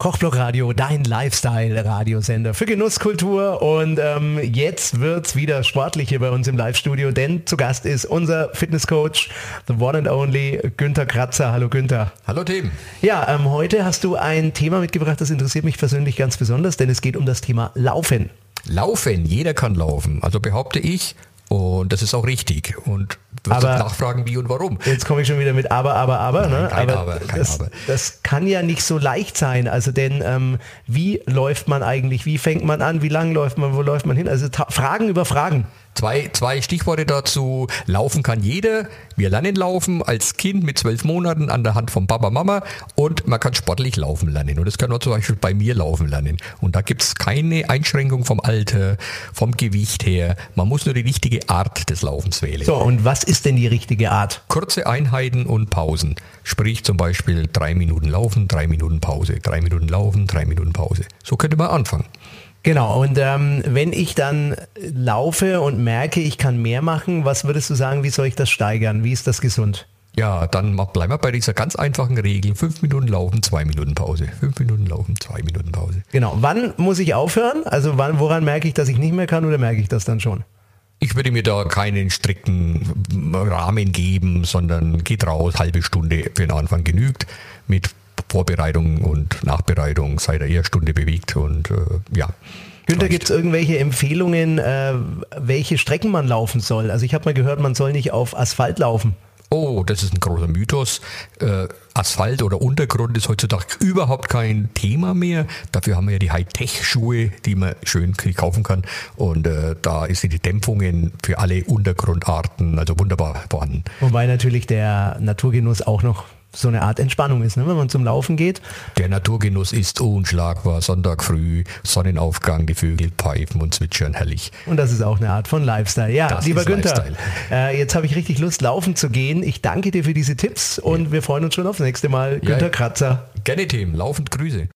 Kochblock Radio, dein Lifestyle-Radiosender für Genusskultur. Und ähm, jetzt wird's wieder sportlich hier bei uns im Live-Studio, denn zu Gast ist unser Fitnesscoach, the one and only Günther Kratzer. Hallo Günther. Hallo Tim. Ja, ähm, heute hast du ein Thema mitgebracht, das interessiert mich persönlich ganz besonders, denn es geht um das Thema Laufen. Laufen, jeder kann laufen. Also behaupte ich, und das ist auch richtig. Und du Aber- nachfragen, wie und warum. Jetzt komme ich schon wieder mit aber, aber, aber. Ne? kein aber, Aber, kein das, Aber. das kann ja nicht so leicht sein. Also denn ähm, wie läuft man eigentlich? Wie fängt man an? Wie lang läuft man? Wo läuft man hin? Also Fragen über Fragen. Zwei, zwei Stichworte dazu. Laufen kann jeder. Wir lernen laufen als Kind mit zwölf Monaten an der Hand von Papa, Mama und man kann sportlich laufen lernen. Und das kann man zum Beispiel bei mir laufen lernen. Und da gibt es keine Einschränkung vom Alter, vom Gewicht her. Man muss nur die richtige Art des Laufens wählen. So, und was ist denn die richtige Art? Kurze Einheiten und Pausen. Sprich zum Beispiel drei Minuten laufen, drei Minuten Pause, drei Minuten laufen, drei Minuten Pause. So könnte man anfangen. Genau, und ähm, wenn ich dann laufe und merke, ich kann mehr machen, was würdest du sagen, wie soll ich das steigern? Wie ist das gesund? Ja, dann bleiben wir bei dieser ganz einfachen Regel. Fünf Minuten laufen, zwei Minuten Pause. Fünf Minuten laufen, zwei Minuten Pause. Genau, wann muss ich aufhören? Also wann, woran merke ich, dass ich nicht mehr kann oder merke ich das dann schon? Ich würde mir da keinen strikten Rahmen geben, sondern geht raus, halbe Stunde für den Anfang genügt. Mit Vorbereitung und Nachbereitung seid ihr eher Stunde bewegt und äh, ja. Günther, gibt es irgendwelche Empfehlungen, äh, welche Strecken man laufen soll? Also ich habe mal gehört, man soll nicht auf Asphalt laufen. Oh, das ist ein großer Mythos. Äh, Asphalt oder Untergrund ist heutzutage überhaupt kein Thema mehr. Dafür haben wir ja die Hightech-Schuhe, die man schön kaufen kann. Und äh, da ist die Dämpfungen für alle Untergrundarten also wunderbar vorhanden. Wobei natürlich der Naturgenuss auch noch so eine Art Entspannung ist, ne? wenn man zum Laufen geht. Der Naturgenuss ist unschlagbar. Sonntag früh, Sonnenaufgang, die Vögel pfeifen und zwitschern herrlich. Und das ist auch eine Art von Lifestyle. Ja, Das lieber Günther, äh, jetzt habe ich richtig Lust, laufen zu gehen. Ich danke dir für diese Tipps und wir freuen uns schon aufs nächste Mal. Günther Kratzer. Gerne, Tim. Laufend Grüße.